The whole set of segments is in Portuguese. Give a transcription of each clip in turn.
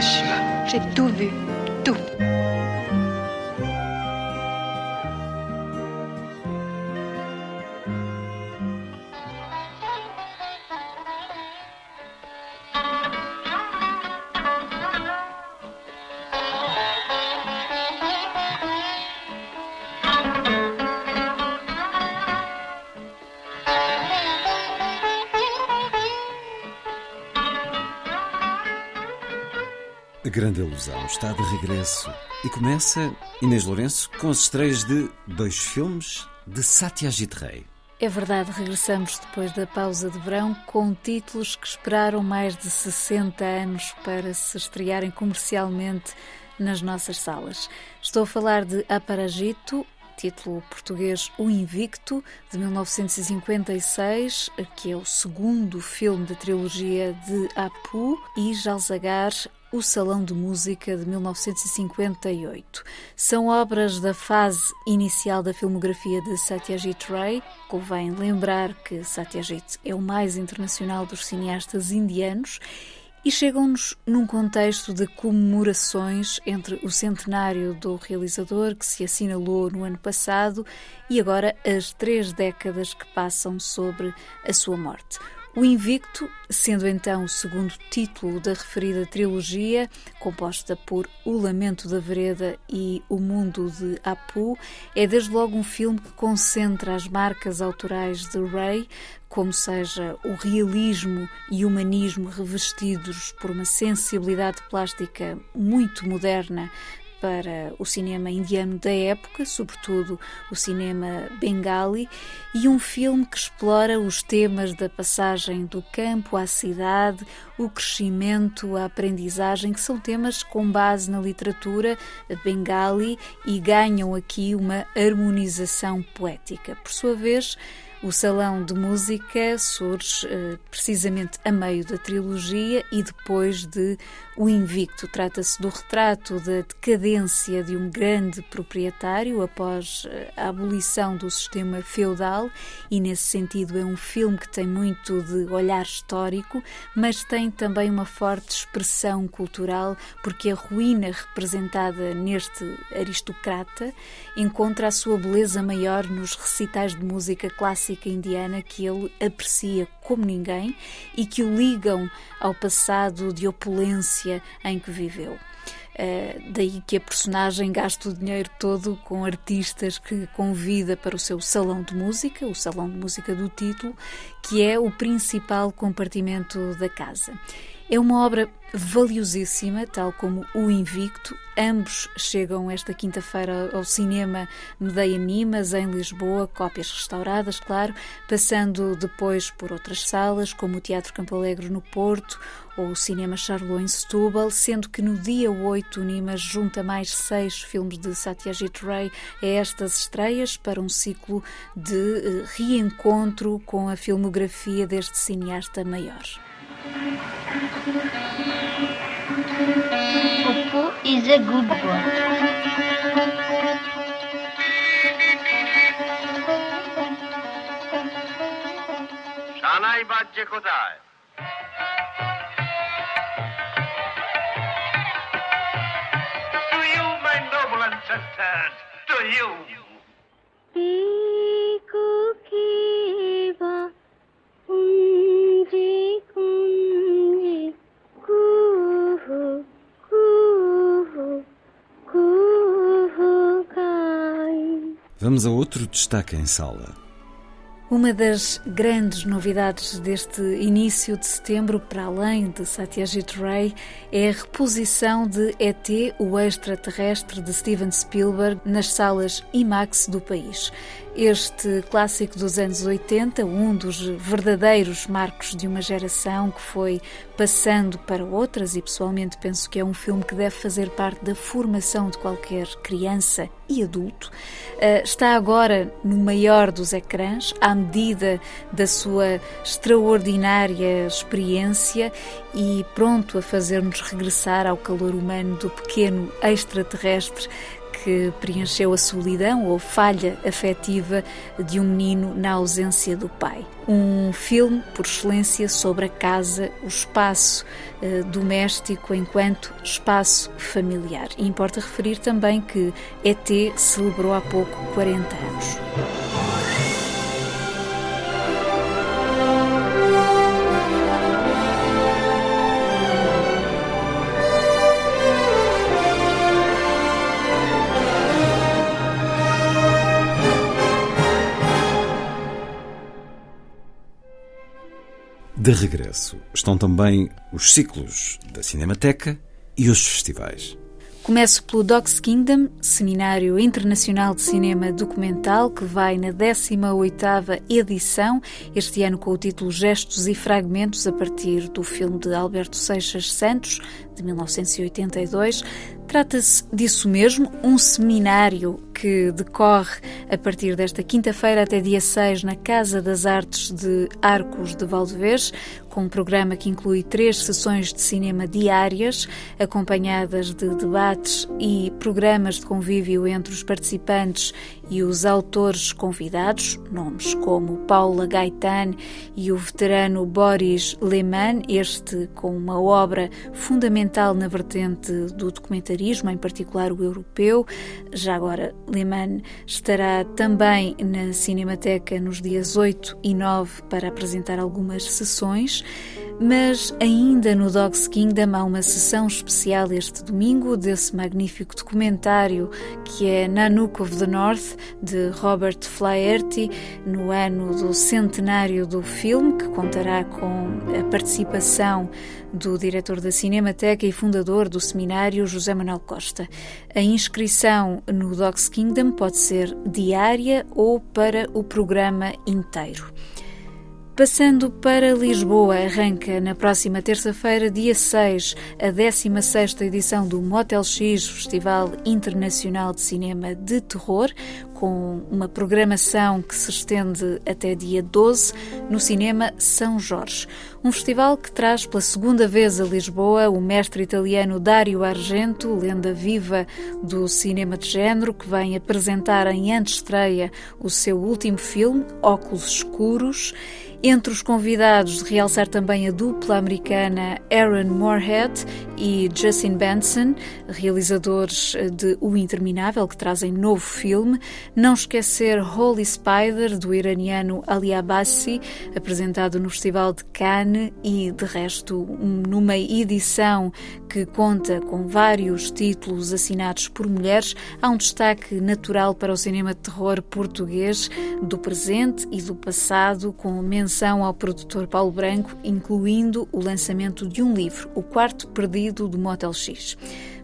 J'ai tout vu. Grande ilusão está de regresso e começa, Inês Lourenço, com as estreias de dois filmes de Satyajit Ray. É verdade, regressamos depois da pausa de verão com títulos que esperaram mais de 60 anos para se estrearem comercialmente nas nossas salas. Estou a falar de Aparagito, título português O Invicto, de 1956, que é o segundo filme da trilogia de Apu, e Jalzagar, o Salão de Música de 1958. São obras da fase inicial da filmografia de Satyajit Ray. Convém lembrar que Satyajit é o mais internacional dos cineastas indianos e chegam-nos num contexto de comemorações entre o centenário do realizador, que se assinalou no ano passado, e agora as três décadas que passam sobre a sua morte. O Invicto, sendo então o segundo título da referida trilogia, composta por O Lamento da Vereda e O Mundo de Apu, é desde logo um filme que concentra as marcas autorais de Ray, como seja o realismo e humanismo revestidos por uma sensibilidade plástica muito moderna para o cinema indiano da época, sobretudo o cinema bengali, e um filme que explora os temas da passagem do campo à cidade, o crescimento, a aprendizagem, que são temas com base na literatura bengali e ganham aqui uma harmonização poética. Por sua vez, o Salão de Música surge uh, precisamente a meio da trilogia e depois de O Invicto. Trata-se do retrato da decadência de um grande proprietário após uh, a abolição do sistema feudal e, nesse sentido, é um filme que tem muito de olhar histórico, mas tem também uma forte expressão cultural, porque a ruína representada neste aristocrata encontra a sua beleza maior nos recitais de música clássica clássica indiana que ele aprecia como ninguém e que o ligam ao passado de opulência em que viveu. Uh, daí que a personagem gasta o dinheiro todo com artistas que convida para o seu salão de música, o salão de música do título, que é o principal compartimento da casa. É uma obra valiosíssima, tal como O Invicto. Ambos chegam esta quinta-feira ao cinema Medeia Mimas, em Lisboa, cópias restauradas, claro, passando depois por outras salas, como o Teatro Campo Alegre no Porto ou o Cinema Charlot em Setúbal, sendo que no dia 8 o Nimas junta mais seis filmes de Satyajit Ray a estas estreias para um ciclo de reencontro com a filmografia deste cineasta maior. Popo is a good boy. সানাই বাজছে কোথায় To you, my noble ancestors, to you. Vamos a outro destaque em sala. Uma das grandes novidades deste início de setembro, para além de Satyajit Ray, é a reposição de ET, o extraterrestre de Steven Spielberg, nas salas IMAX do país. este clássico dos anos 80, um dos verdadeiros marcos de uma geração que foi passando para outras, e pessoalmente penso que é um filme que deve fazer parte da formação de qualquer criança e adulto, eh, está agora no maior dos ecrãs, à medida da sua extraordinária experiência e pronto a fazer-nos regressar ao calor humano do pequeno extraterrestre que preencheu a solidão ou falha afetiva de um menino na ausência do pai. Um filme, por excelência, sobre a casa, o espaço eh, doméstico enquanto espaço familiar. E importa referir também que ET celebrou há pouco 40 anos. De regresso estão também os ciclos da Cinemateca e os festivais. Começo pelo Docs Kingdom, Seminário Internacional de Cinema Documental, que vai na 18ª edição, este ano com o título Gestos e Fragmentos, a partir do filme de Alberto Seixas Santos, de 1982. Trata-se disso mesmo, um seminário que decorre a partir desta quinta-feira até dia 6 na Casa das Artes de Arcos de Valdevez, com um programa que inclui três sessões de cinema diárias, acompanhadas de debates e programas de convívio entre os participantes e os autores convidados, nomes como Paula Gaetan e o veterano Boris Lehmann, este com uma obra fundamental na vertente do documentarismo, em particular o europeu. Já agora, Lehmann estará também na Cinemateca nos dias 8 e 9 para apresentar algumas sessões. Mas ainda no Dogs Kingdom há uma sessão especial este domingo desse magnífico documentário que é Nanook of the North, de Robert Flaherty, no ano do centenário do filme, que contará com a participação do diretor da Cinemateca e fundador do seminário, José Manuel Costa. A inscrição no Dogs Kingdom pode ser diária ou para o programa inteiro. Passando para Lisboa, arranca na próxima terça-feira, dia 6, a 16ª edição do Motel X, Festival Internacional de Cinema de Terror, com uma programação que se estende até dia 12 no Cinema São Jorge. Um festival que traz pela segunda vez a Lisboa o mestre italiano Dario Argento, lenda viva do cinema de género, que vem apresentar em antestreia o seu último filme, Óculos Escuros. Entre os convidados, de realçar também a dupla americana Aaron Moorhead e Justin Benson, realizadores de O Interminável, que trazem novo filme. Não esquecer Holy Spider, do iraniano Ali Abbasi, apresentado no Festival de Cannes, e de resto, numa edição que conta com vários títulos assinados por mulheres, há um destaque natural para o cinema de terror português do presente e do passado, com menção ao produtor Paulo Branco, incluindo o lançamento de um livro, O Quarto Perdido do Motel X.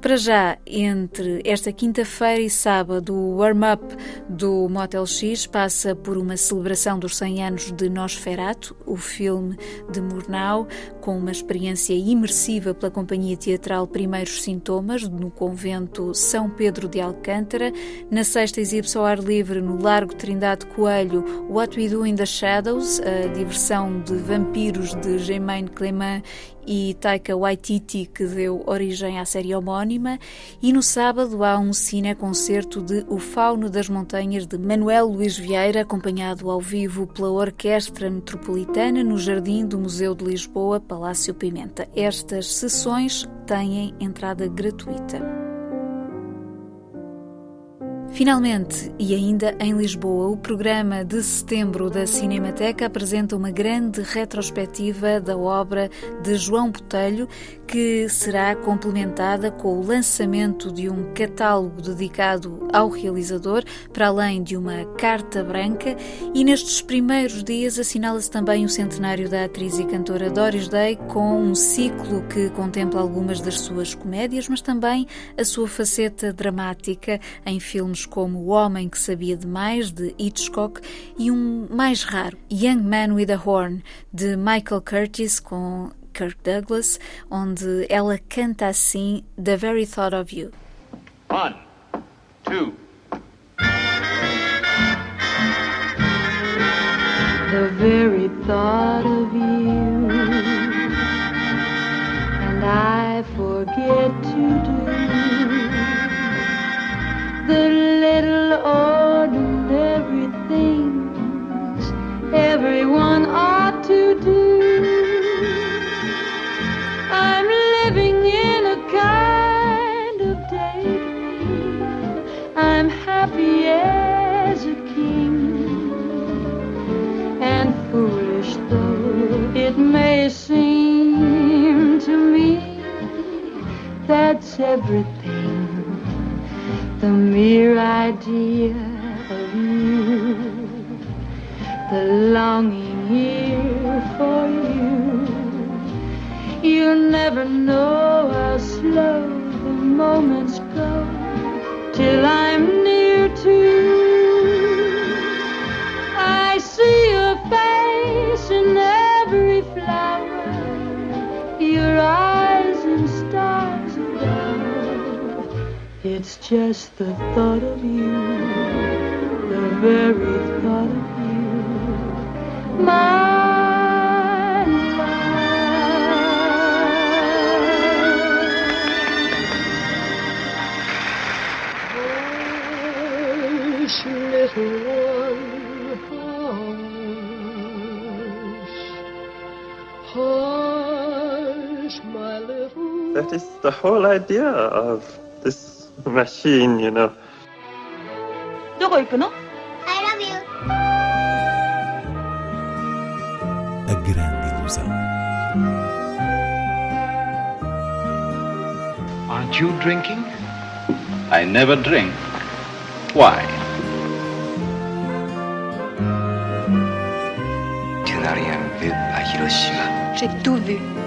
Para já, entre esta quinta-feira e sábado, o warm-up do Motel X passa por uma celebração dos 100 anos de Nosferatu, o filme de Murnau, com uma experiência imersiva pela companhia teatral Primeiros Sintomas, no convento São Pedro de Alcântara. Na sexta exibe-se ao ar livre no Largo Trindade Coelho What We Do in the Shadows, a diversão de vampiros de Germaine Clement e Taika Waititi, que deu origem à série homónima, e no sábado há um cine-concerto de O Fauno das Montanhas de Manuel Luís Vieira, acompanhado ao vivo pela Orquestra Metropolitana no Jardim do Museu de Lisboa, Palácio Pimenta. Estas sessões têm entrada gratuita. Finalmente, e ainda em Lisboa, o programa de setembro da Cinemateca apresenta uma grande retrospectiva da obra de João Botelho, que será complementada com o lançamento de um catálogo dedicado ao realizador, para além de uma carta branca, e nestes primeiros dias assinala-se também o centenário da atriz e cantora Doris Day, com um ciclo que contempla algumas das suas comédias, mas também a sua faceta dramática em filmes filmes como O Homem que Sabia Demais, de Hitchcock, e um mais raro, Young Man with a Horn, de Michael Curtis, com Kirk Douglas, onde ela canta assim The Very Thought of You. One, two. The very thought of everything. The mere idea of you, the longing here for you. You'll never know how slow the moments go till I'm near to you. It's just the thought of you, the very thought of you, my little one, my little That is the whole idea of this machine, you know. どこ行くの I love you. A grande ilusão. Aren't you drinking? I never drink. Why? Tu n'as rien vu à Hiroshima. J'ai tout vu, tout.